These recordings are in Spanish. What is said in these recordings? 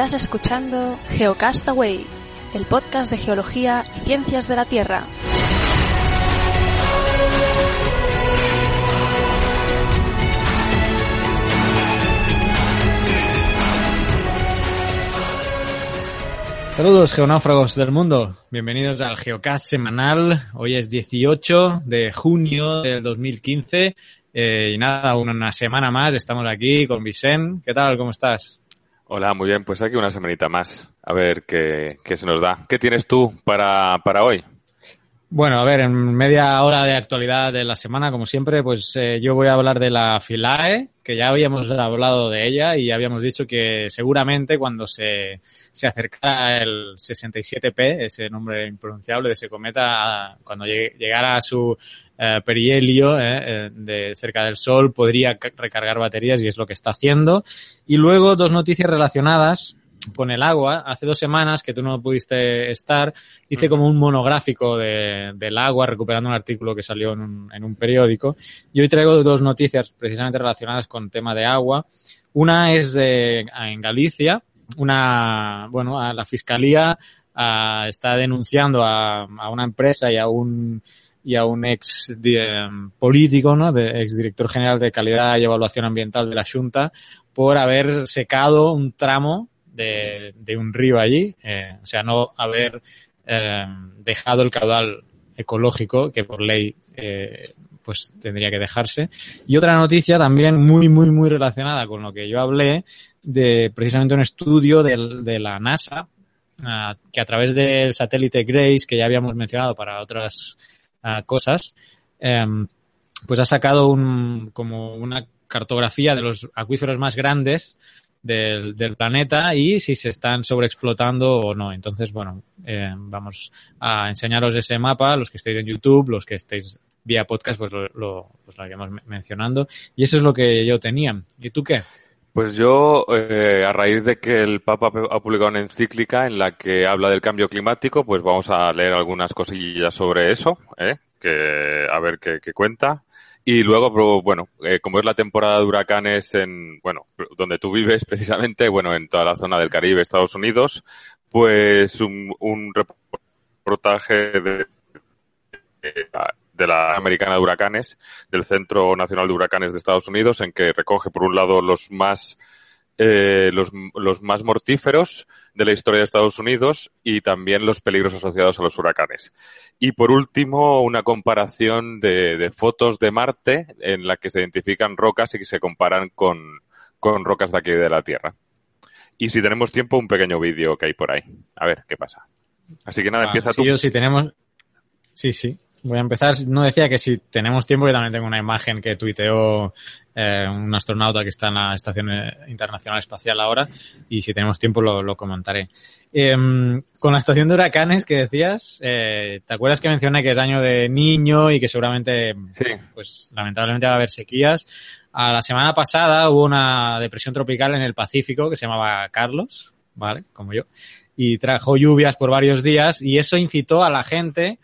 Estás escuchando Geocastaway, el podcast de geología y ciencias de la Tierra. Saludos geonáufragos del mundo, bienvenidos al Geocast semanal. Hoy es 18 de junio del 2015 eh, y nada, una semana más estamos aquí con Vicent. ¿Qué tal? ¿Cómo estás? Hola, muy bien, pues aquí una semanita más. A ver qué, qué se nos da. ¿Qué tienes tú para, para hoy? Bueno, a ver, en media hora de actualidad de la semana, como siempre, pues eh, yo voy a hablar de la Filae, que ya habíamos hablado de ella y habíamos dicho que seguramente cuando se, se acercara el 67P, ese nombre impronunciable de ese cometa, cuando llegara a su eh, perihelio eh, eh, de cerca del Sol, podría recargar baterías y es lo que está haciendo. Y luego dos noticias relacionadas con el agua, hace dos semanas que tú no pudiste estar, hice como un monográfico de, del agua, recuperando un artículo que salió en un, en un periódico. Y hoy traigo dos noticias precisamente relacionadas con tema de agua. Una es de, en Galicia, una, bueno, a la fiscalía está denunciando a, a, una empresa y a un y a un ex de, político, ¿no? De, ex director general de calidad y evaluación ambiental de la Junta por haber secado un tramo de, de un río allí, eh, o sea, no haber eh, dejado el caudal ecológico que por ley eh, pues tendría que dejarse. Y otra noticia también muy, muy, muy relacionada con lo que yo hablé de precisamente un estudio de, de la NASA uh, que a través del satélite Grace, que ya habíamos mencionado para otras uh, cosas, um, pues ha sacado un, como una cartografía de los acuíferos más grandes del, del, planeta y si se están sobreexplotando o no. Entonces, bueno, eh, vamos a enseñaros ese mapa, los que estéis en YouTube, los que estéis vía podcast, pues lo, lo, pues mencionando. Y eso es lo que yo tenía. ¿Y tú qué? Pues yo, eh, a raíz de que el Papa ha publicado una encíclica en la que habla del cambio climático, pues vamos a leer algunas cosillas sobre eso, ¿eh? que a ver qué, qué cuenta. Y luego, bueno, eh, como es la temporada de huracanes en, bueno, donde tú vives precisamente, bueno, en toda la zona del Caribe, Estados Unidos, pues un, un reportaje de, de la Americana de Huracanes, del Centro Nacional de Huracanes de Estados Unidos, en que recoge, por un lado, los más, eh, los, los más mortíferos de la historia de Estados Unidos y también los peligros asociados a los huracanes. Y por último, una comparación de, de fotos de Marte en la que se identifican rocas y que se comparan con, con rocas de aquí de la Tierra. Y si tenemos tiempo, un pequeño vídeo que hay por ahí. A ver qué pasa. Así que nada, Ah, empieza sí, tú. yo si tenemos... Sí, sí. Voy a empezar. No decía que si tenemos tiempo, yo también tengo una imagen que tuiteó eh, un astronauta que está en la Estación Internacional Espacial ahora y si tenemos tiempo lo, lo comentaré. Eh, con la estación de huracanes que decías, eh, ¿te acuerdas que mencioné que es año de niño y que seguramente, Sí. pues lamentablemente va a haber sequías? A la semana pasada hubo una depresión tropical en el Pacífico que se llamaba Carlos, ¿vale? Como yo, y trajo lluvias por varios días y eso incitó a la gente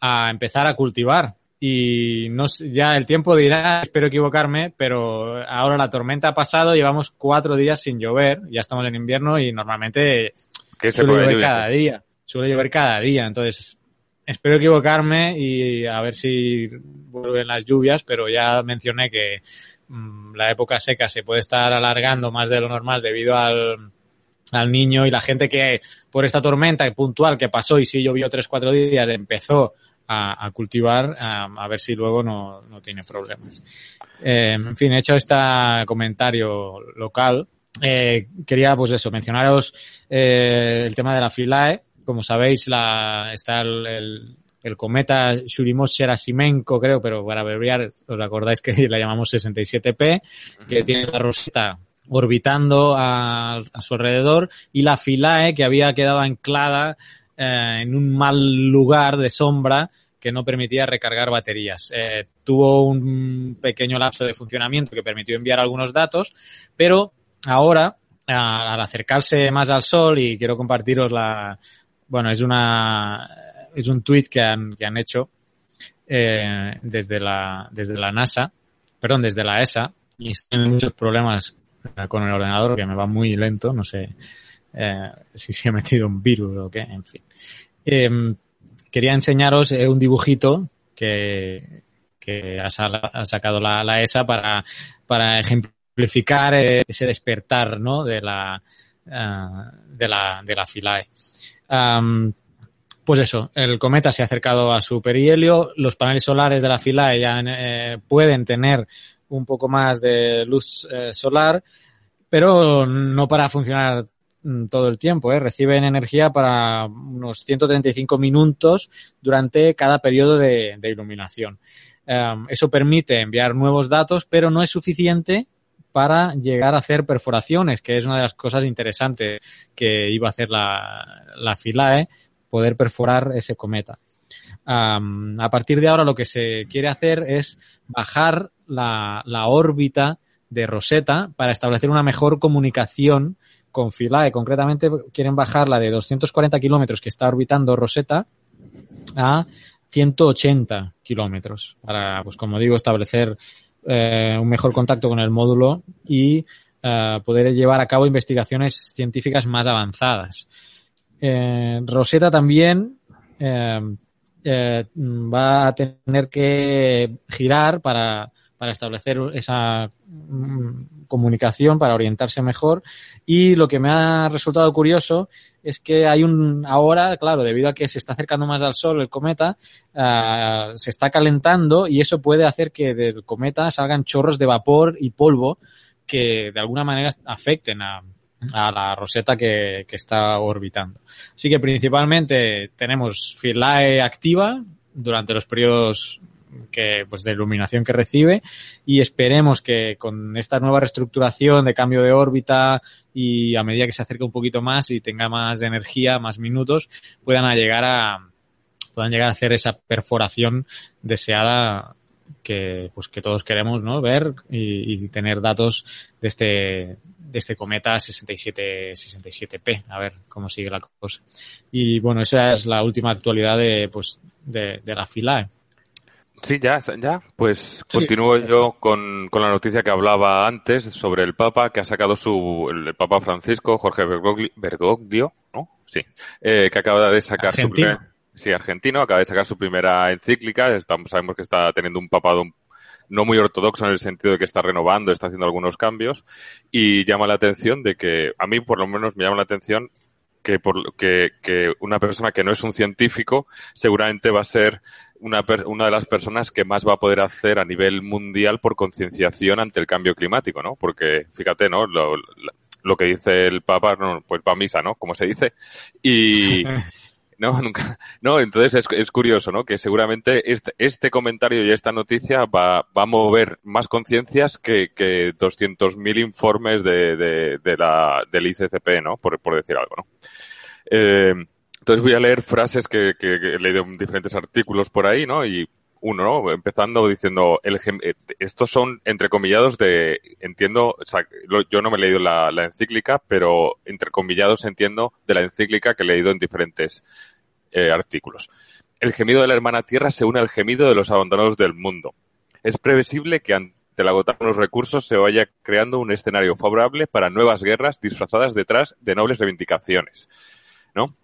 a empezar a cultivar. Y no ya el tiempo dirá, espero equivocarme, pero ahora la tormenta ha pasado, llevamos cuatro días sin llover, ya estamos en invierno y normalmente ¿Qué se suele llover lluvia? cada día, suele llover cada día, entonces espero equivocarme y a ver si vuelven las lluvias, pero ya mencioné que mmm, la época seca se puede estar alargando más de lo normal debido al, al niño y la gente que por esta tormenta puntual que pasó y sí llovió tres, cuatro días empezó a, a cultivar a, a, ver si luego no, no tiene problemas. Eh, en fin, he hecho este comentario local. Eh, quería, pues eso, mencionaros eh, el tema de la Filae. Como sabéis, la, está el, el, el cometa Churyumov-Gerasimenko, creo, pero para abreviar, os acordáis que la llamamos 67P, que tiene la roseta orbitando a, a, su alrededor y la Philae que había quedado anclada eh, en un mal lugar de sombra que no permitía recargar baterías. Eh, tuvo un pequeño lapso de funcionamiento que permitió enviar algunos datos, pero ahora, al acercarse más al Sol, y quiero compartiros la, bueno, es una, es un tweet que han, que han hecho eh, desde la, desde la NASA, perdón, desde la ESA, y tienen muchos problemas eh, con el ordenador que me va muy lento, no sé eh, si se ha metido un virus o qué, en fin. Em, quería enseñaros un dibujito que, que ha, sacado la, ESA para, para ejemplificar ese despertar ¿no? de la de la de la Philae. Pues eso, el cometa se ha acercado a su perihelio, los paneles solares de la fila ya eh, pueden tener un poco más de luz eh, solar, pero no para funcionar todo el tiempo, ¿eh? reciben energía para unos 135 minutos durante cada periodo de, iluminación. Em, eso permite enviar nuevos datos, pero no es suficiente para llegar a hacer perforaciones, que es una de las cosas interesantes que iba a hacer la, la FILAE, poder perforar ese cometa. a partir de ahora lo que se quiere hacer es bajar la, órbita de Rosetta para establecer una mejor comunicación con Philae. Concretamente quieren bajarla de 240 kilómetros que está orbitando Rosetta a 180 kilómetros para, pues como digo, establecer eh, un mejor contacto con el módulo y eh, poder llevar a cabo investigaciones científicas más avanzadas. Eh, Rosetta también va a tener que girar para, para establecer esa mm, comunicación, para orientarse mejor. Y lo que me ha resultado curioso es que hay un, ahora, claro, debido a que se está acercando más al Sol el cometa, se está calentando y eso puede hacer que del cometa salgan chorros de vapor y polvo que de alguna manera afecten a, la roseta que, que, está orbitando. Así que principalmente tenemos Philae activa durante los periodos que, pues, de iluminación que recibe y esperemos que con esta nueva reestructuración de cambio de órbita y a medida que se acerque un poquito más y tenga más energía, más minutos, puedan llegar a puedan llegar a hacer esa perforación deseada que pues que todos queremos ¿no? ver y, y tener datos de este de este cometa 67, 67P, a ver cómo sigue la cosa. Y bueno, esa es la última actualidad de, pues, de, de la fila. Sí, ya, ya. Pues continúo yo con, con, la noticia que hablaba antes sobre el Papa, que ha sacado su, el Papa Francisco, Jorge Bergoglio, ¿no? Sí, eh, que acaba de sacar su primera, sí, argentino, acaba de sacar su primera encíclica. Estamos, sabemos que está teniendo un papado no muy ortodoxo en el sentido de que está renovando, está haciendo algunos cambios y llama la atención de que, a mí por lo menos me llama la atención que, por, que, que una persona que no es un científico seguramente va a ser una, una de las personas que más va a poder hacer a nivel mundial por concienciación ante el cambio climático, ¿no? Porque, fíjate, ¿no? Lo, lo que dice el Papa, no, pues pa' misa, ¿no? Como se dice. Y, No, nunca. No, entonces es, es curioso, ¿no? Que seguramente este, este comentario y esta noticia va, va a mover más conciencias que, que 200.000 informes de, de, de, la, del ICCP, ¿no? Por, por decir algo, ¿no? Eh, entonces voy a leer frases que, he leído en diferentes artículos por ahí, ¿no? Y uno, ¿no? Empezando diciendo, eh, estos son entrecomillados de, entiendo, o sea, yo no me he leído la, la, encíclica, pero entrecomillados entiendo de la encíclica que he leído en diferentes eh, artículos. El gemido de la hermana Tierra se une al gemido de los abandonados del mundo. Es previsible que ante el agotar los recursos se vaya creando un escenario favorable para nuevas guerras disfrazadas detrás de nobles reivindicaciones. ¿No?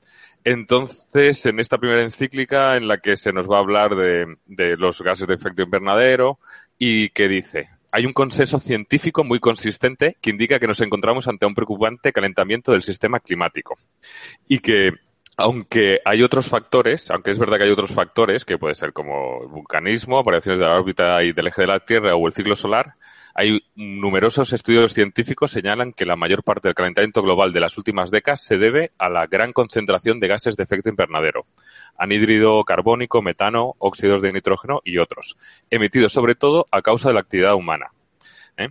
Entonces, en esta primera encíclica en la que se nos va a hablar de, los gases de efecto invernadero y que dice, hay un consenso científico muy consistente que indica que nos encontramos ante un preocupante calentamiento del sistema climático y que aunque hay otros factores, aunque es verdad que hay otros factores, que puede ser como el vulcanismo, variaciones de la órbita y del eje de la Tierra o el ciclo solar, hay numerosos estudios científicos señalan que la mayor parte del calentamiento global de las últimas décadas se debe a la gran concentración de gases de efecto invernadero, anhídrido carbónico, metano, óxidos de nitrógeno y otros, emitidos sobre todo a causa de la actividad humana. ¿eh?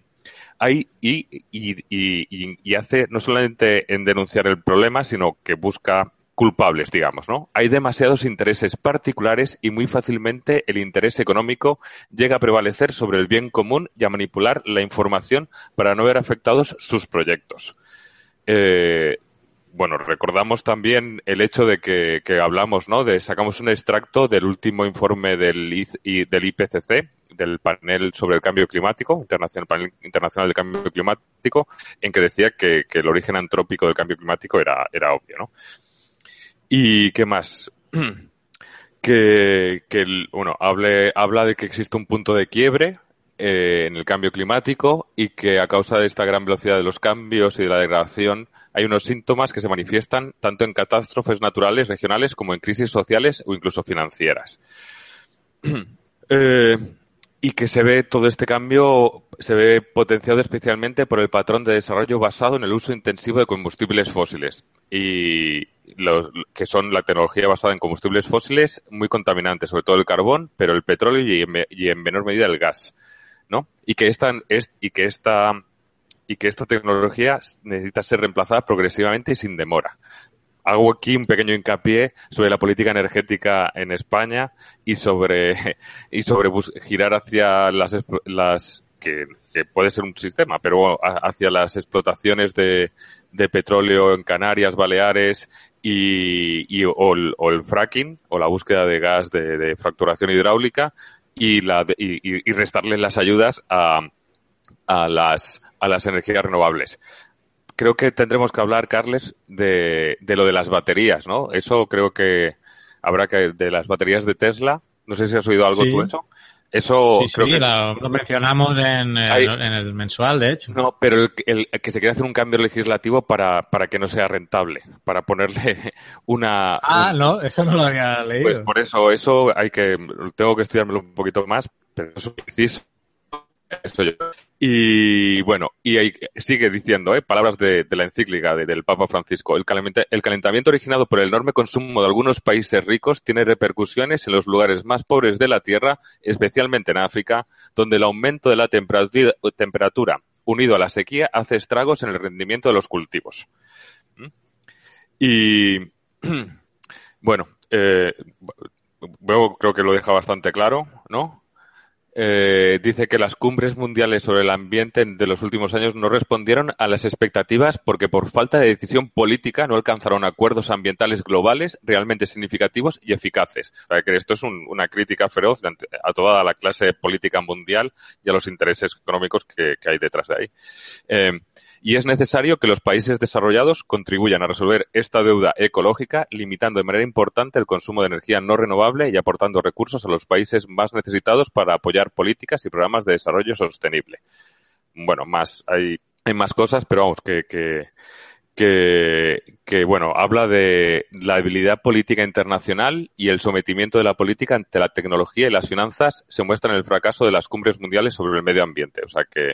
Y, y, y, y hace no solamente en denunciar el problema, sino que busca culpables, digamos, ¿no? Hay demasiados intereses particulares y muy fácilmente el interés económico llega a prevalecer sobre el bien común y a manipular la información para no ver afectados sus proyectos. Eh, bueno, recordamos también el hecho de que, que, hablamos, ¿no? De sacamos un extracto del último informe del, del IPCC, del panel sobre el cambio climático, internacional, panel internacional del cambio climático, en que decía que, el origen antrópico del cambio climático era, era obvio, ¿no? ¿Y qué más? que, que bueno, hable, habla de que existe un punto de quiebre eh, en el cambio climático y que a causa de esta gran velocidad de los cambios y de la degradación hay unos síntomas que se manifiestan tanto en catástrofes naturales regionales como en crisis sociales o incluso financieras. eh, y que se ve todo este cambio se ve potenciado especialmente por el patrón de desarrollo basado en el uso intensivo de combustibles fósiles y los que son la tecnología basada en combustibles fósiles muy contaminantes, sobre todo el carbón, pero el petróleo y en, menor medida el gas, ¿no? Y que esta es, y que esta y que esta tecnología necesita ser reemplazada progresivamente y sin demora hago aquí un pequeño hincapié sobre la política energética en España y sobre, y sobre girar hacia las, las que, puede ser un sistema, pero hacia las explotaciones de, de petróleo en Canarias, Baleares y, y o, el, fracking o la búsqueda de gas de, de fracturación hidráulica y, la, y, y restarle las ayudas a, a, las, a las energías renovables creo que tendremos que hablar, Carles, de, de lo de las baterías, ¿no? Eso creo que habrá que, de las baterías de Tesla, no sé si has oído algo sí. tú eso. Eso sí, creo sí, que lo mencionamos en el, Hay- en el mensual, de hecho. no, pero el, el- el que se quiere hacer un cambio legislativo para, para que no sea rentable, para ponerle una Ah, un- no, eso no lo había pues leído. por eso eso hay que tengo que estudiármelo un poquito más, pero eso es preciso. Yo. Y bueno, y ahí sigue diciendo, ¿eh? palabras de, la encíclica de- del Papa Francisco. El, calenta- el calentamiento originado por el enorme consumo de algunos países ricos tiene repercusiones en los lugares más pobres de la Tierra, especialmente en África, donde el aumento de la temperatura, unido a la sequía hace estragos en el rendimiento de los cultivos. ¿Mm? Y bueno, eh, creo que lo deja bastante claro, ¿no? Eh, dice que las cumbres mundiales sobre el ambiente de los últimos años no respondieron a las expectativas porque por falta de decisión política no alcanzaron acuerdos ambientales globales realmente significativos y eficaces. O sea, que esto es un- una crítica feroz a toda la clase política mundial y a los intereses económicos que, que hay detrás de ahí. Eh, y es necesario que los países desarrollados contribuyan a resolver esta deuda ecológica, limitando de manera importante el consumo de energía no renovable y aportando recursos a los países más necesitados para apoyar políticas y programas de desarrollo sostenible. Bueno, más hay, hay más cosas, pero vamos, que, que, que, que, bueno, habla de la debilidad política internacional y el sometimiento de la política ante la tecnología y las finanzas se muestra en el fracaso de las cumbres mundiales sobre el medio ambiente. O sea que,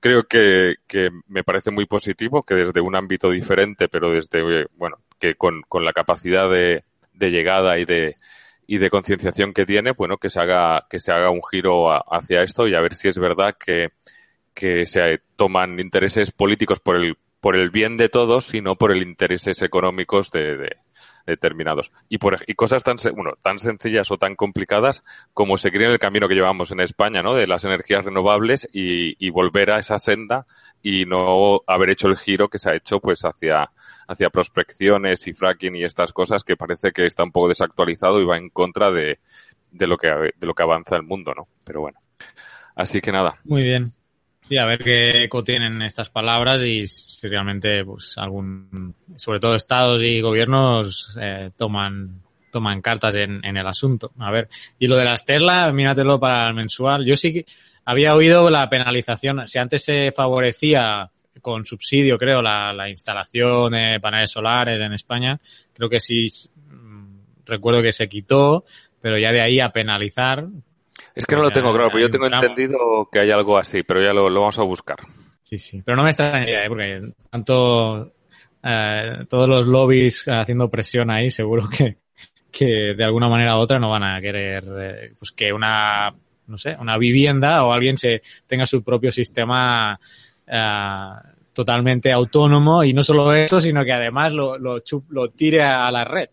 creo que, que me parece muy positivo que desde un ámbito diferente, pero desde, bueno, que con, la capacidad de, de llegada y de, y de concienciación que tiene, bueno, que se haga, que se haga un giro a- hacia esto y a ver si es verdad que, se toman intereses políticos por el, por el bien de todos y no por el intereses económicos de- determinados. Y por, y cosas tan, bueno, tan sencillas o tan complicadas como seguir en el camino que llevamos en España, ¿no? De las energías renovables y, y volver a esa senda y no haber hecho el giro que se ha hecho pues hacia, hacia prospecciones y fracking y estas cosas que parece que está un poco desactualizado y va en contra de, de lo que, de lo que avanza el mundo, ¿no? Pero bueno. Así que nada. Muy bien. Sí, a ver qué eco tienen estas palabras y si realmente, pues, algún, sobre todo estados y gobiernos eh, toman toman cartas en, en el asunto. A ver, y lo de las Tesla, míratelo para el mensual. Yo sí que había oído la penalización. Si antes se favorecía con subsidio, creo, la, la instalación de paneles solares en España, creo que sí mm, recuerdo que se quitó, pero ya de ahí a penalizar, Es que no lo tengo claro, pero yo tengo entendido que hay algo así, pero ya lo, lo vamos a buscar. Sí, sí. Pero no me extrañaría, ¿eh? porque tanto eh, todos los lobbies haciendo presión ahí, seguro que, que de alguna manera u otra no van a querer eh, pues que una no sé, una vivienda o alguien se tenga su propio sistema eh, totalmente autónomo y no solo eso, sino que además lo, lo, chup- lo tire a la red.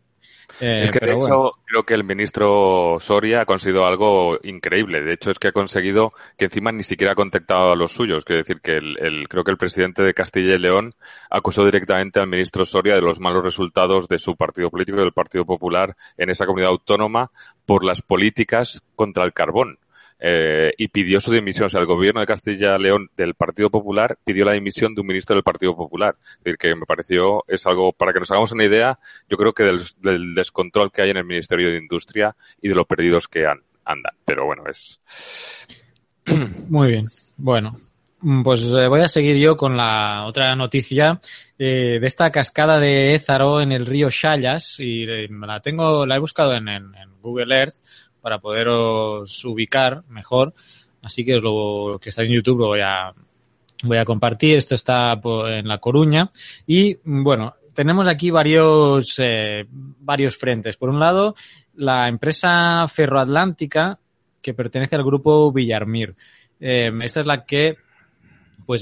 Eh, es que de hecho creo que el ministro Soria ha conseguido algo increíble. De hecho es que ha conseguido que encima ni siquiera ha contactado a los suyos. Quiere decir que el, creo que el presidente de Castilla y León acusó directamente al ministro Soria de los malos resultados de su partido político, del Partido Popular, en esa comunidad autónoma por las políticas contra el carbón. Eh, y pidió su dimisión. O sea, el gobierno de Castilla y León del Partido Popular pidió la dimisión de un ministro del Partido Popular. Es decir, que me pareció, es algo, para que nos hagamos una idea, yo creo que del, descontrol que hay en el Ministerio de Industria y de los perdidos que andan. Pero bueno, es. Muy bien. Bueno, pues eh, voy a seguir yo con la otra noticia eh, de esta cascada de Ézaro en el río Chayas y la tengo, la he buscado en Google Earth para poderos ubicar mejor. Así que lo que está en YouTube lo voy a, voy a compartir. Esto está en La Coruña. Y bueno, tenemos aquí varios, eh, varios frentes. Por un lado, la empresa ferroatlántica que pertenece al grupo Villarmir. Eh, esta es la que pues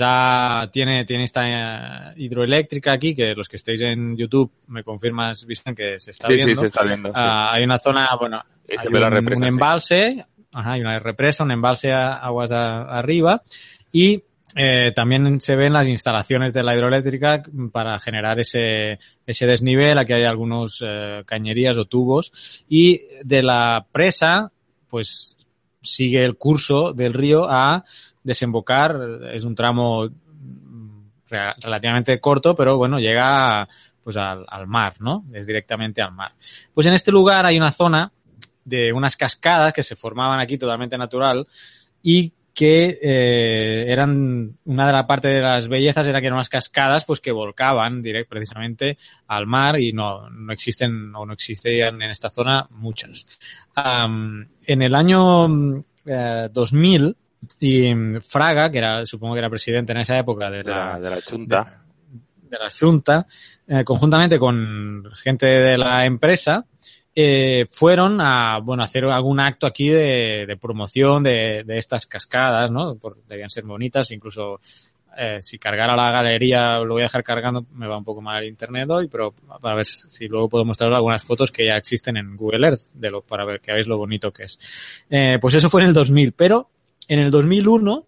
tiene, tiene esta eh, hidroeléctrica aquí, que los que estéis en YouTube me confirmas, visten que se está viendo. Sí, se está viendo. Ah, hay una zona, bueno, hay un, embalse, hay una represa, un embalse a aguas arriba y eh, también se ven las instalaciones de la hidroeléctrica para generar ese, ese desnivel. Aquí hay algunos eh, cañerías o tubos. Y de la presa, pues sigue el curso del río a desembocar. Es un tramo relativamente corto, pero bueno, llega pues al, al mar, ¿no? Es directamente al mar. Pues en este lugar hay una zona de unas cascadas que se formaban aquí totalmente natural y que eh, eran una de la parte de las bellezas era que eran unas cascadas pues que volcaban direct, precisamente al mar y no, no existen o no existían en esta zona muchas. en el año 2000 eh, y Fraga, que era supongo que era presidente en esa época de la, de la Junta, de, la Junta eh, conjuntamente con gente de la empresa, eh, fueron a bueno hacer algún acto aquí de, de promoción de, de, estas cascadas, ¿no? Por, debían ser bonitas, incluso eh, si cargara la galería lo voy a dejar cargando, me va un poco mal el internet hoy, pero para ver si luego puedo mostrar algunas fotos que ya existen en Google Earth, de lo, para ver que veáis lo bonito que es. Eh, pues eso fue en el 2000, pero en el 2001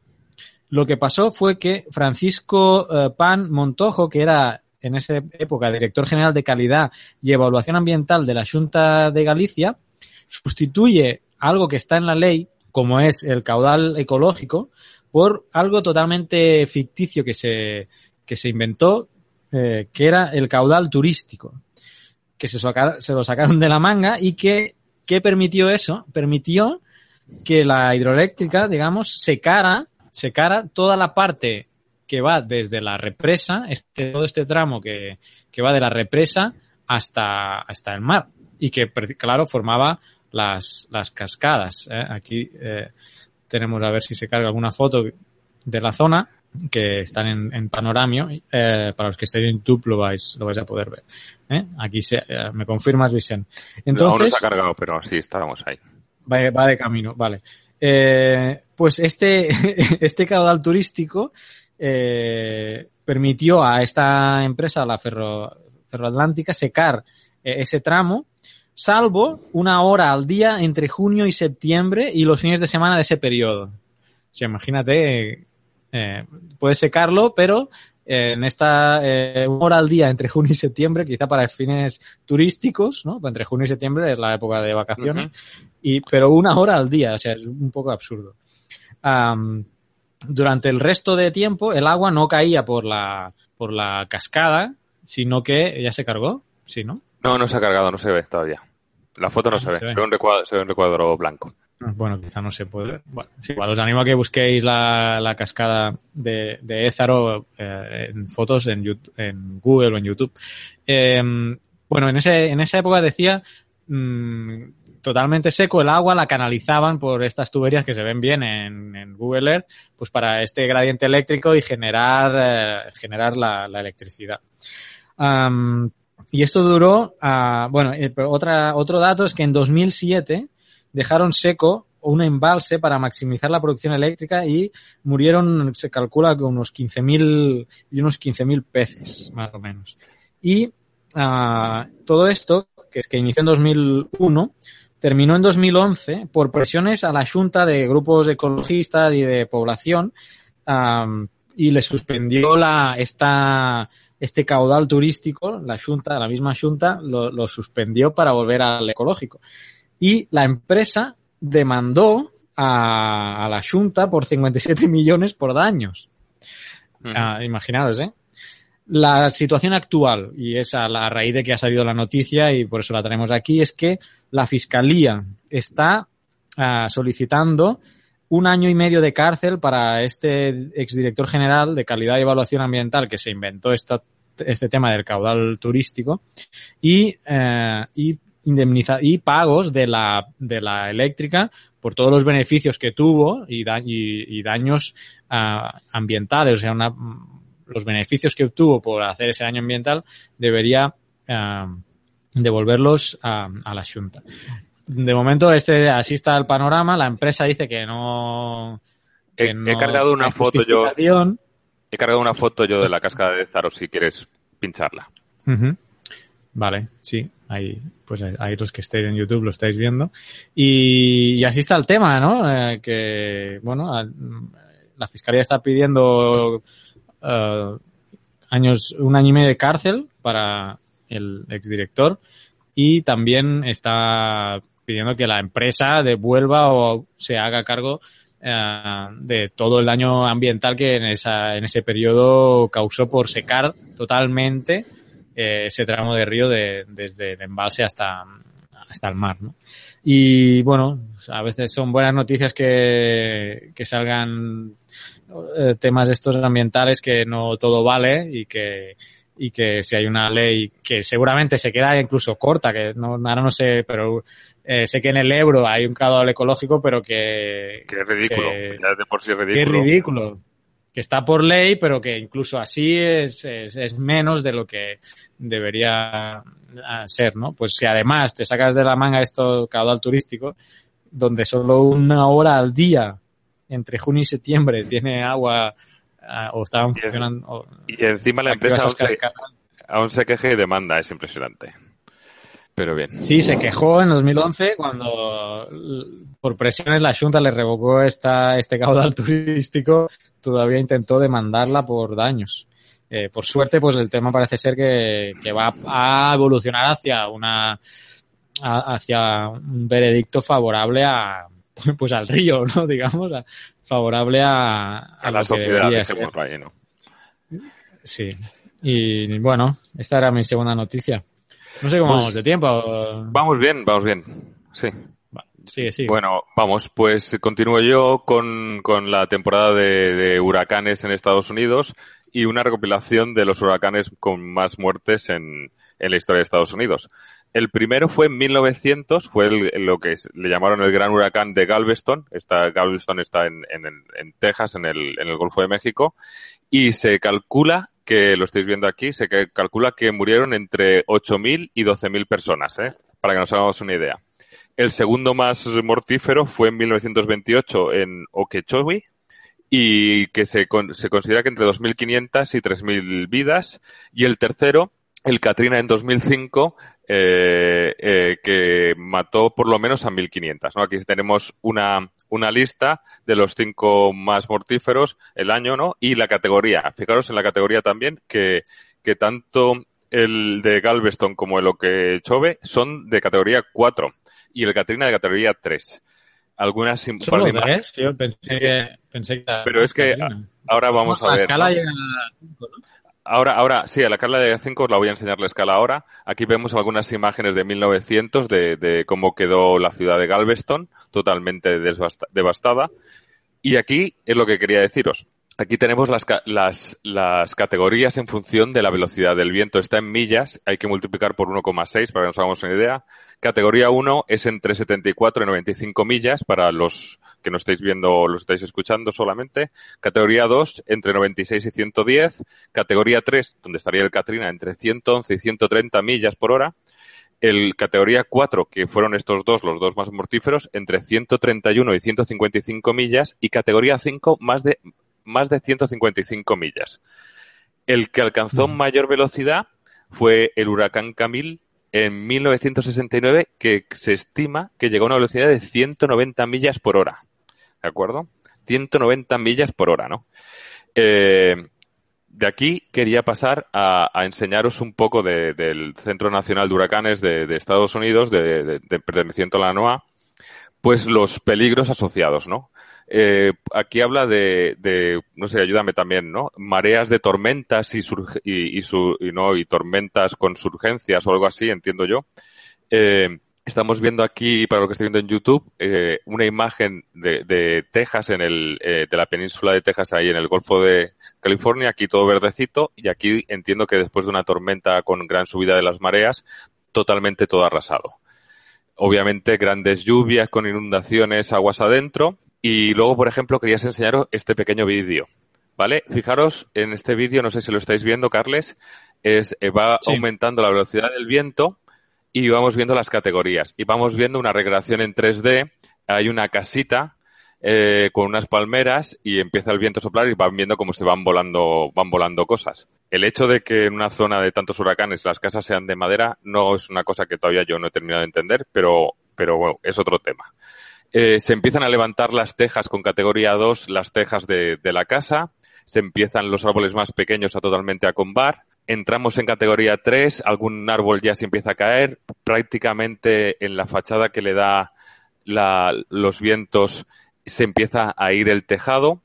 lo que pasó fue que Francisco eh, Pan Montojo, que era en esa época director general de calidad y evaluación ambiental de la Junta de Galicia, sustituye algo que está en la ley, como es el caudal ecológico, por algo totalmente ficticio que se, que se inventó, eh, que era el caudal turístico, que se, se lo sacaron de la manga y que, ¿qué permitió eso? Permitió que la hidroeléctrica, digamos, secara, secara toda la parte que va desde la represa, este, todo este tramo que, que va de la represa hasta, hasta el mar y que, claro, formaba las, las cascadas. ¿eh? Aquí eh, tenemos a ver si se carga alguna foto de la zona que están en, en panoramio. Eh, para los que estéis en YouTube lo vais, lo vais a poder ver. ¿eh? Aquí se, eh, me confirmas, Vicente. Entonces, no, no se ha cargado, pero sí, estábamos ahí. Va, de camino, vale. Eh, pues este, este caudal turístico eh, permitió a esta empresa, la Ferro, Ferroatlántica, secar eh, ese tramo, salvo una hora al día entre junio y septiembre y los fines de semana de ese periodo. O sea, imagínate, eh, puedes secarlo, pero en esta eh, una hora al día entre junio y septiembre, quizá para fines turísticos, ¿no? Entre junio y septiembre es la época de vacaciones, uh -huh. y, pero una hora al día, o sea, es un poco absurdo. Um, durante el resto de tiempo el agua no caía por la, por la cascada, sino que ya se cargó, ¿sí, no? No, no se ha cargado, no se ve todavía. La foto no, se, ve. se, ve. Se, ve un recuadro, se ve un recuadro blanco. Bueno, quizá no se puede ver. Bueno, sí, igual os animo a que busquéis la, la cascada de, de Ézaro eh, en fotos en, Google o en YouTube. Eh, bueno, en, ese, en esa época decía mmm, totalmente seco el agua, la canalizaban por estas tuberías que se ven bien en, Google Earth, pues para este gradiente eléctrico y generar, eh, generar la, electricidad. Y esto duró, uh, bueno, eh, otra, otro dato es que en 2007 dejaron seco un embalse para maximizar la producción eléctrica y murieron, se calcula que unos 15.000 y unos 15.000 peces, más o menos. Y uh, todo esto que es que inició en 2001, terminó en 2011 por presiones a la Junta de grupos ecologistas y de población y le suspendió la, esta, este caudal turístico, la Junta, la misma Junta, lo suspendió para volver al ecológico. Y la empresa demandó a, a la Junta por 57 millones por daños. Ah, imaginaros, ¿eh? La situación actual, y es a la raíz de que ha salido la noticia y por eso la tenemos aquí, es que la Fiscalía está ah, solicitando un año y medio de cárcel para este exdirector general de calidad y evaluación ambiental que se inventó esta- este tema del caudal turístico y, eh, y, indemniza y pagos de la, de la eléctrica por todos los beneficios que tuvo y, da- y- y daños ah, ambientales, o sea, una- los beneficios que obtuvo por hacer ese daño ambiental debería ah, devolverlos a, a la Junta. De momento, este así está el panorama. La empresa dice que no. que He, cargado una foto yo, he cargado una foto yo de la cascada de Zaro si quieres pincharla. Vale, sí, ahí, pues ahí los que estéis en YouTube lo estáis viendo. Y, así está el tema, ¿no? Eh, que, bueno, la fiscalía está pidiendo eh, años, un año y medio de cárcel para el exdirector y también está pidiendo que la empresa devuelva o se haga cargo eh, de todo el daño ambiental que en, esa, en ese periodo causó por secar totalmente eh, ese tramo de río de- desde el embalse hasta, hasta el mar, ¿no? Y bueno, a veces son buenas noticias que, que salgan eh, temas estos ambientales que no todo vale y que y que si hay una ley que seguramente se queda incluso corta, que no, ahora no sé, pero eh, sé que en el Ebro hay un caudal ecológico, pero que, Que es ridículo. que- ya de por sí es que es ridículo. Que está por ley, pero que incluso así es, es, es menos de lo que debería ah, ser, ¿no? Pues si además te sacas de la manga esto caudal turístico, donde solo una hora al día entre junio y septiembre tiene agua ah, o estaban funcionando o- Y encima la empresa aún se, aún se queje y demanda, es impresionante. Pero bien. Sí, se quejó en 2011 cuando por presiones la Junta le revocó esta, este caudal turístico, todavía intentó demandarla por daños. Eh, por suerte, pues el tema parece ser que, que va a evolucionar hacia una a- hacia un veredicto favorable a pues al río, ¿no? Digamos, a- favorable a, a la que sociedad, ser. ahí, ¿no? Sí. Y bueno, esta era mi segunda noticia. No sé cómo Pues- vamos de tiempo. Vamos bien, vamos bien. Sí. Sigue, sigue. Bueno, vamos, pues continúo yo con, con la temporada de, de huracanes en Estados Unidos y una recopilación de los huracanes con más muertes en, en la historia de Estados Unidos. El primero fue en 1900, fue el- lo que le llamaron el gran huracán de Galveston. Está, Galveston está en, en, en Texas, en el, en el Golfo de México, y se calcula que, lo estáis viendo aquí, se calcula que murieron entre 8.000 y 12.000 personas, ¿eh? para que nos hagamos una idea. El segundo más mortífero fue en 1928 en Okeechobee y que se, se considera que entre 2.500 y 3.000 vidas. Y el tercero, el Katrina en 2005, eh, eh, que mató por lo menos a 1.500. ¿no? Aquí tenemos una, una lista de los cinco más mortíferos el año, ¿no? Y la categoría. Fijaros en la categoría también que, que tanto el de Galveston como el Okeechobee son de categoría 4 y el Katrina de categoría 3. Algunas Solo tres, yo pensé que, pensé que Pero es que ahora vamos a la ver. escala ¿no? llega a cinco, ¿no? Ahora, ahora, sí, a la escala de 5 os la voy a enseñar la escala ahora. Aquí vemos algunas imágenes de 1900 de, de cómo quedó la ciudad de Galveston, totalmente devastada. Y aquí es lo que quería deciros. Aquí tenemos las, las, las categorías en función de la velocidad del viento. Está en millas, hay que multiplicar por 1,6 para que nos hagamos una idea. Categoría 1 es entre 74 y 95 millas para los que no estáis viendo los estáis escuchando solamente. Categoría 2 entre 96 y 110. Categoría 3, donde estaría el Katrina, entre 111 y 130 millas por hora. El categoría 4, que fueron estos dos, los dos más mortíferos, entre 131 y 155 millas. Y categoría 5, más de, más de 155 millas. El que alcanzó Mm. mayor velocidad fue el huracán Camille en 1969 que se estima que llegó a una velocidad de 190 millas por hora. ¿De acuerdo? 190 millas por hora, ¿no? Eh, de aquí quería pasar a, enseñaros un poco del Centro Nacional de Huracanes de, Estados Unidos, de, de, perteneciente a la NOAA, pues los peligros asociados, ¿no? Eh, aquí habla de, no sé, ayúdame también, ¿no? Mareas de tormentas y, y, y, no, y tormentas con surgencias o algo así, entiendo yo. Eh, estamos viendo aquí, para lo que estoy viendo en YouTube, eh, una imagen de, de Texas, en el, de la península de Texas, ahí en el Golfo de California, aquí todo verdecito, y aquí entiendo que después de una tormenta con gran subida de las mareas, totalmente todo arrasado. Obviamente grandes lluvias con inundaciones, aguas adentro, y luego, por ejemplo, querías enseñaros este pequeño vídeo. ¿Vale? Fijaros en este vídeo, no sé si lo estáis viendo, Carles, es, eh, va aumentando la velocidad del viento y vamos viendo las categorías. Y vamos viendo una recreación en 3D. Hay una casita eh, con unas palmeras y empieza el viento a soplar y van viendo cómo se van volando, van volando cosas. El hecho de que en una zona de tantos huracanes las casas sean de madera no es una cosa que todavía yo no he terminado de entender, pero, pero bueno, es otro tema. Eh, se empiezan a levantar las tejas con categoría 2, las tejas de, la casa, se empiezan los árboles más pequeños a totalmente acombar, entramos en categoría 3, algún árbol ya se empieza a caer, prácticamente en la fachada que le da los vientos se empieza a ir el tejado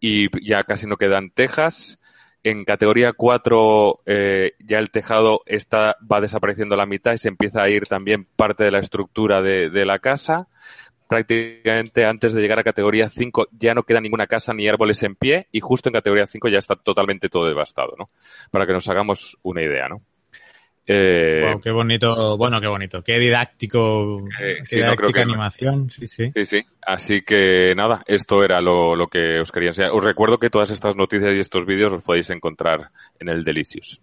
y ya casi no quedan tejas. En categoría 4 eh, ya el tejado está, va desapareciendo la mitad y se empieza a ir también parte de la estructura de la casa prácticamente antes de llegar a categoría 5 ya no queda ninguna casa ni árboles en pie y justo en categoría 5 ya está totalmente todo devastado, ¿no? Para que nos hagamos una idea, ¿no? Eh, qué bonito, bueno, qué bonito, qué didáctico, eh, qué didáctica animación, sí, sí. Sí, sí. Así que nada, esto era lo, lo, que os quería enseñar. Os recuerdo que todas estas noticias y estos vídeos los podéis encontrar en el Delicious.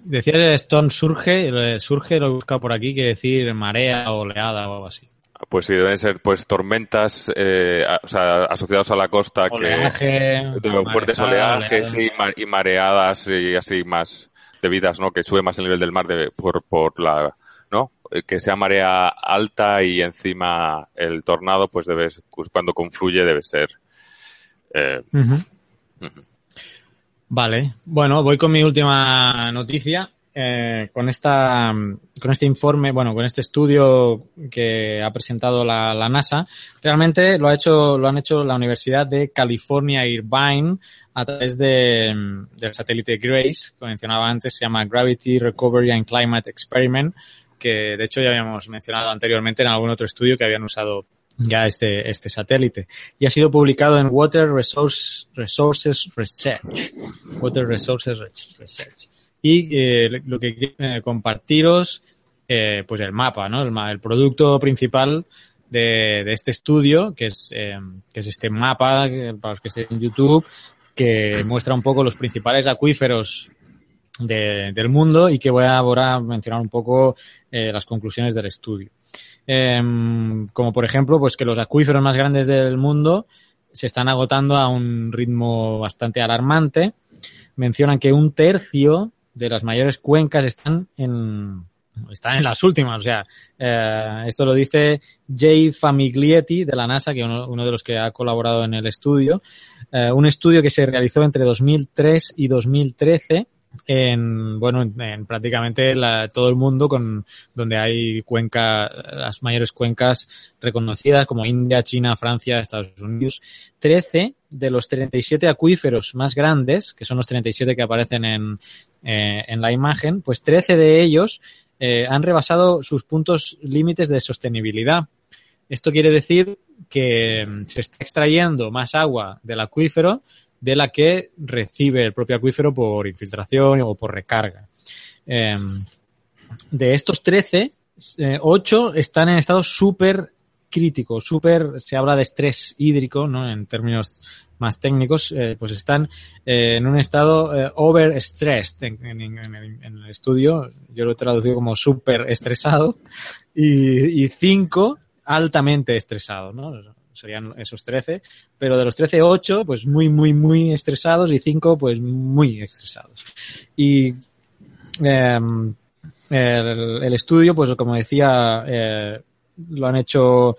decías Stone surge, surge, lo he buscado por aquí, que decir marea, oleada o algo así. Pues sí, deben ser pues tormentas eh, o sea, asociadas a la costa que de fuertes oleajes y, mareadas y así más debidas, ¿no? Que sube más el nivel del mar de, por, por la, ¿no? Que sea marea alta y encima el tornado, pues debes, pues cuando confluye debe ser. Eh, Vale, bueno, voy con mi última noticia eh, con esta con este informe, bueno, con este estudio que ha presentado la, NASA, realmente lo ha hecho, lo han hecho la Universidad de California Irvine a través de, del satélite GRACE, como mencionaba antes, se llama Gravity Recovery and Climate Experiment, que de hecho ya habíamos mencionado anteriormente en algún otro estudio que habían usado ya este, este satélite. Y ha sido publicado en Water Resource, Resources Research. Water Resources Research y eh, lo que quiero eh, compartiros, eh, pues el mapa, ¿no? El, el producto principal de, este estudio, que es, eh, que es este mapa, para los que estén en YouTube, que muestra un poco los principales acuíferos de, del mundo y que voy a mencionar un poco eh, las conclusiones del estudio. Em, como por ejemplo, pues que los acuíferos más grandes del mundo se están agotando a un ritmo bastante alarmante. Mencionan que un tercio de las mayores cuencas están en, están en las últimas. O sea, eh, esto lo dice Jay Famiglietti de la NASA, que uno, uno de los que ha colaborado en el estudio. Eh, un estudio que se realizó entre 2003 y 2013 en bueno en, prácticamente todo el mundo con donde hay cuencas las mayores cuencas reconocidas como India, China, Francia, Estados Unidos. 13 de los 37 acuíferos más grandes, que son los 37 que aparecen en, eh, en la imagen, pues 13 de ellos eh, han rebasado sus puntos límites de sostenibilidad. Esto quiere decir que mm, se está extrayendo más agua del acuífero de la que recibe el propio acuífero por infiltración o por recarga. Em, de estos 13, 8 eh, están en estado súper crítico, súper, se habla de estrés hídrico, ¿no? En términos más técnicos, eh, pues están eh, en un estado eh, overstressed en, en, el estudio. Yo lo he traducido como súper estresado y, cinco altamente estresado, ¿no? Serían esos 13, pero de los 13, 8, pues muy, muy, muy estresados y 5, pues muy estresados. Y el, el estudio, pues como decía, eh, lo han hecho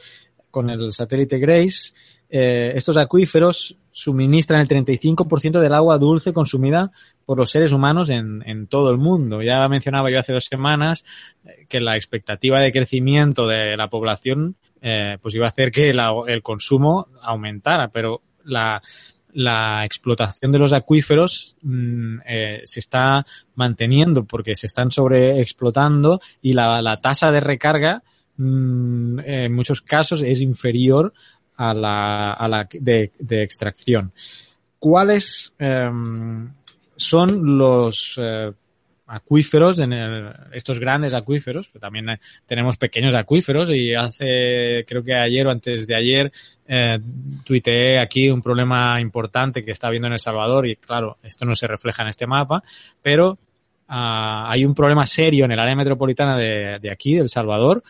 con el satélite Grace. Eh, estos acuíferos suministran el 35% del agua dulce consumida por los seres humanos en, todo el mundo. Ya mencionaba yo hace dos semanas eh, que la expectativa de crecimiento de la población eh, pues iba a hacer que la, el consumo aumentara, pero la, explotación de los acuíferos eh, se está manteniendo porque se están sobreexplotando y la tasa de recarga mmm, en muchos casos es inferior a la, a la de, extracción. ¿Cuáles eh, son los eh, acuíferos, en estos grandes acuíferos, que también tenemos pequeños acuíferos y hace, creo que ayer o antes de ayer, eh, tuiteé aquí un problema importante que está habiendo en El Salvador y claro, esto no se refleja en este mapa, pero uh, hay un problema serio en el área metropolitana de, de aquí, de El Salvador,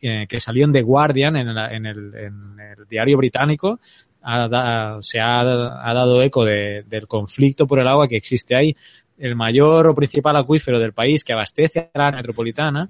eh, que salió en The Guardian, en, la, en, el, en el, diario británico, ha, da, se ha, dado eco de, del conflicto por el agua que existe ahí. El mayor o principal acuífero del país que abastece a la metropolitana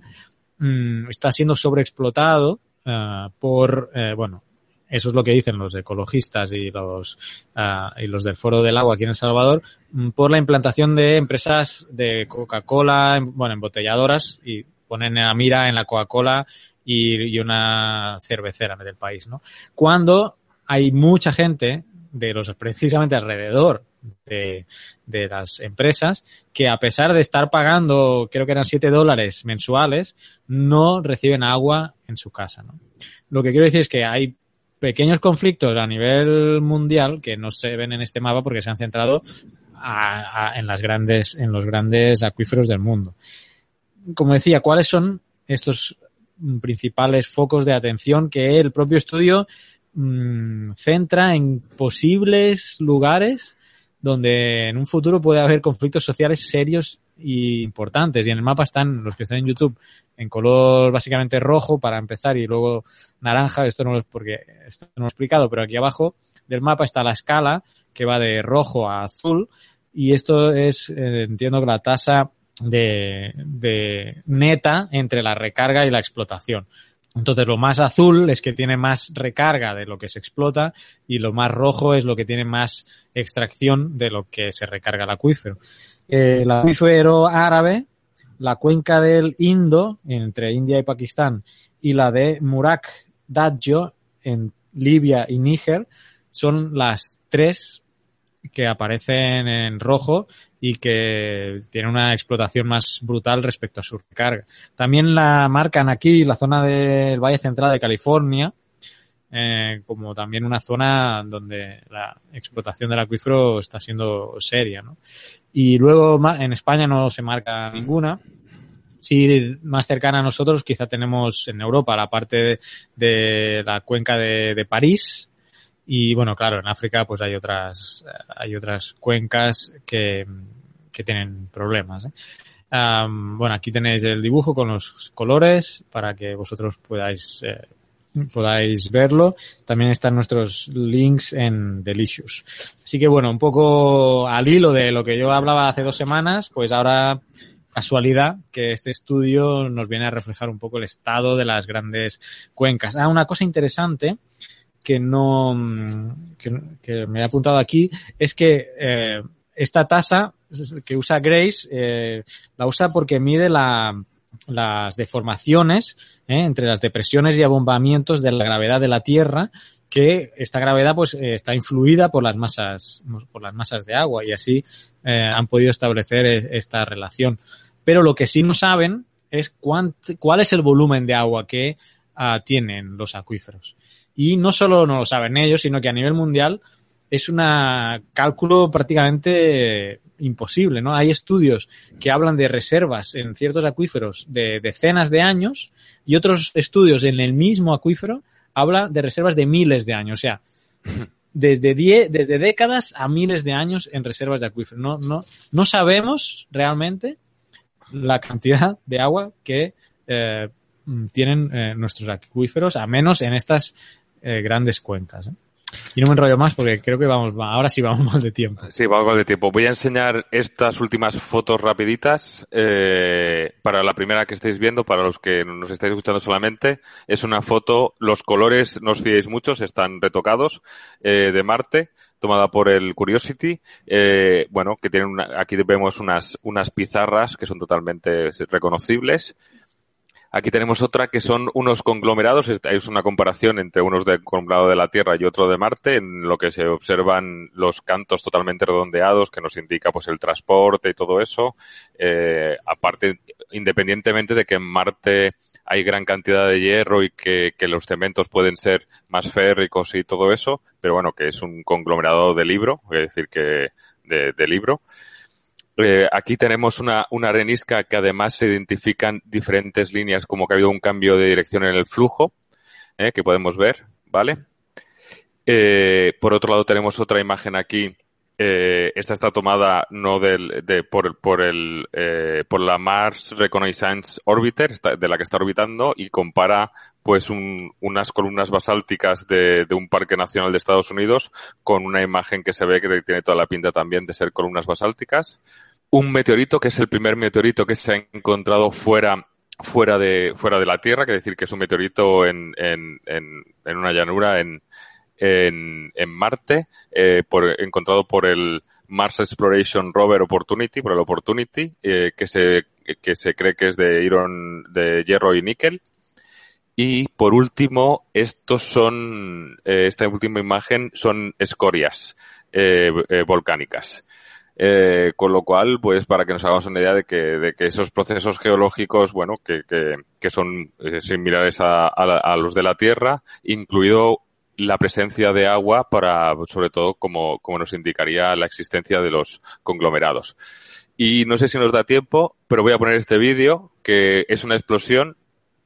mmm, está siendo sobreexplotado uh, por, eh, bueno, eso es lo que dicen los ecologistas y los, uh, y los del Foro del Agua aquí en El Salvador, mm, por la implantación de empresas de Coca-Cola, bueno, embotelladoras y ponen a mira en la Coca-Cola y, una cervecera del país, ¿no? Cuando hay mucha gente de los precisamente alrededor de, de, las empresas que a pesar de estar pagando, creo que eran 7 dólares mensuales, no reciben agua en su casa. ¿no? Lo que quiero decir es que hay pequeños conflictos a nivel mundial que no se ven en este mapa porque se han centrado en las grandes, en los grandes acuíferos del mundo. Como decía, ¿cuáles son estos principales focos de atención que el propio estudio mmm, centra en posibles lugares donde en un futuro puede haber conflictos sociales serios y importantes. Y en el mapa están los que están en YouTube en color básicamente rojo para empezar y luego naranja. Esto no es porque esto no lo he explicado, pero aquí abajo del mapa está la escala que va de rojo a azul y esto es, eh, entiendo que la tasa de, de neta entre la recarga y la explotación. Entonces lo más azul es que tiene más recarga de lo que se explota y lo más rojo es lo que tiene más extracción de lo que se recarga el acuífero. Eh, el acuífero árabe, la cuenca del Indo, entre India y Pakistán, y la de Murak Dadjo, en Libia y Níger, son las tres que aparecen en rojo y que tiene una explotación más brutal respecto a su recarga. También la marcan aquí la zona del Valle Central de California, eh, como también una zona donde la explotación del acuífero está siendo seria. ¿no? Y luego en España no se marca ninguna. Sí, más cercana a nosotros, quizá tenemos en Europa la parte de, la cuenca de París, y bueno, claro, en África pues hay otras, hay otras cuencas que, que tienen problemas. Um, bueno, aquí tenéis el dibujo con los colores para que vosotros podáis, eh, podáis verlo. También están nuestros links en Delicious. Así que bueno, un poco al hilo de lo que yo hablaba hace dos semanas, pues ahora casualidad que este estudio nos viene a reflejar un poco el estado de las grandes cuencas. Ah, una cosa interesante que no que, que, me he apuntado aquí es que eh, esta tasa que usa Grace eh, la usa porque mide la, las deformaciones eh, entre las depresiones y abombamientos de la gravedad de la Tierra que esta gravedad pues está influida por las masas por las masas de agua y así han podido establecer esta relación. Pero lo que sí no saben es cuánt, cuál es el volumen de agua que uh, tienen los acuíferos y no solo no lo saben ellos, sino que a nivel mundial es un cálculo prácticamente imposible, ¿no? Hay estudios que hablan de reservas en ciertos acuíferos de decenas de años y otros estudios en el mismo acuífero hablan de reservas de miles de años, o sea, desde, die, desde décadas a miles de años en reservas de acuífero. No, no, no sabemos realmente la cantidad de agua que eh, tienen eh, nuestros acuíferos, a menos en estas eh, grandes cuencas. ¿eh? Y no me enrollo más porque creo que vamos, ahora sí vamos mal de tiempo. Sí, vamos mal de tiempo. Voy a enseñar estas últimas fotos rapiditas. Eh, para la primera que estáis viendo, para los que nos estáis escuchando solamente, es una foto, los colores, no os fiéis muchos, están retocados, de Marte tomada por el Curiosity, bueno, que tienen aquí vemos unas, unas pizarras que son totalmente reconocibles. Aquí tenemos otra que son unos conglomerados. Es una comparación entre unos de conglomerado de la Tierra y otro de Marte, en lo que se observan los cantos totalmente redondeados, que nos indica pues el transporte y todo eso. Eh, aparte, independientemente de que en Marte hay gran cantidad de hierro y que, que, los cementos pueden ser más férricos y todo eso, pero bueno, que es un conglomerado de libro, es decir, que de, de libro. Eh, aquí tenemos una, una arenisca que además se identifican diferentes líneas como que ha habido un cambio de dirección en el flujo, eh, que podemos ver, ¿vale? Eh, por otro lado tenemos otra imagen aquí eh, esta está tomada no del, de, por, por, el, eh, por la Mars Reconnaissance Orbiter, de la que está orbitando, y compara pues un, unas columnas basálticas de, de, un parque nacional de Estados Unidos con una imagen que se ve que tiene toda la pinta también de ser columnas basálticas. Un meteorito, que es el primer meteorito que se ha encontrado fuera fuera de fuera de la Tierra, que decir que es un meteorito en, en, en, en una llanura en, en, en Marte, eh, por, encontrado por el Mars Exploration Rover Opportunity, por el Opportunity, eh, que se, que se cree que es de iron, de hierro y níquel. Y por último, estos son, eh, esta última imagen son escorias eh, eh, volcánicas. Eh, con lo cual, pues para que nos hagamos una idea de que, de que esos procesos geológicos, bueno, que, que, que son eh, similares a, a, los de la Tierra, incluido la presencia de agua para, sobre todo, como, como nos indicaría la existencia de los conglomerados. Y no sé si nos da tiempo, pero voy a poner este vídeo, que es una explosión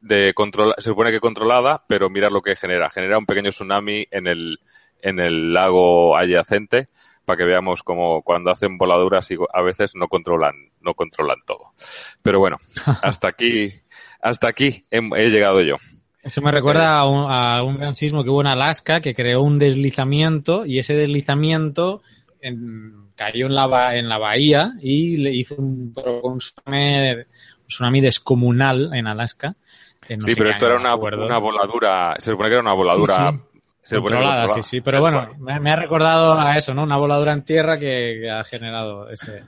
de control, se supone que controlada, pero mirad lo que genera. Genera un pequeño tsunami en el, en el lago adyacente, para que veamos como cuando hacen voladuras y a veces no controlan, no controlan todo. Pero bueno, hasta aquí, hasta aquí he, he llegado yo. Eso me recuerda a un, a un, gran sismo que hubo en Alaska que creó un deslizamiento y ese deslizamiento en, cayó en la, en la bahía y le hizo un, un, tsunami, un tsunami, descomunal en Alaska. No sí, pero esto era una, una, voladura, se supone que era una voladura. Sí, sí. Controlada, sí, sí, pero bueno, me, me, ha recordado a eso, ¿no? Una voladura en tierra que, que ha generado ese,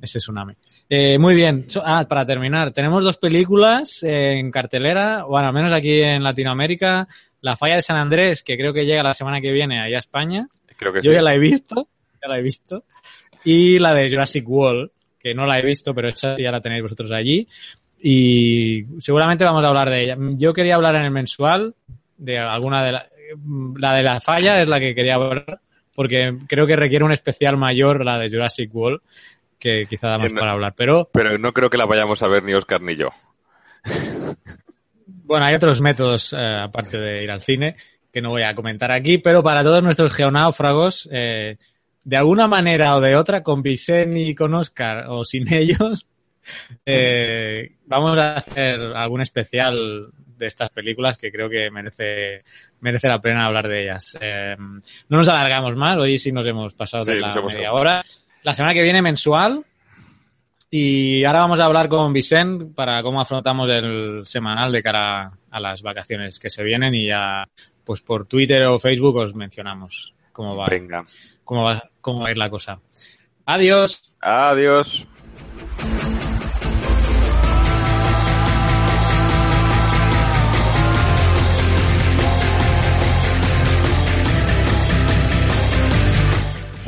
ese tsunami. Eh, muy bien. Ah, para terminar, tenemos dos películas eh, en cartelera, bueno, al menos aquí en Latinoamérica. La falla de San Andrés, que creo que llega la semana que viene allá a España. Creo que Yo sí. ya la he visto, ya la he visto. Y la de Jurassic World, que no la he visto, pero esa ya la tenéis vosotros allí. Y seguramente vamos a hablar de ella. Yo quería hablar en el mensual de alguna de la, la de la falla es la que quería hablar porque creo que requiere un especial mayor la de Jurassic World que quizá da más no, para hablar, pero... Pero no creo que la vayamos a ver ni Oscar ni yo. Bueno, hay otros métodos, eh, aparte de ir al cine, que no voy a comentar aquí, pero para todos nuestros geonáufragos, eh, de alguna manera o de otra, con Vicen y con Oscar, o sin ellos, eh, vamos a hacer algún especial de estas películas que creo que merece, merece la pena hablar de ellas. Eh, no nos alargamos más, hoy sí nos hemos pasado sí, de la media hora la semana que viene mensual. Y ahora vamos a hablar con Vicent para cómo afrontamos el semanal de cara a las vacaciones que se vienen y ya pues por Twitter o Facebook os mencionamos cómo va, Venga. cómo va, cómo va a ir la cosa. Adiós. Adiós.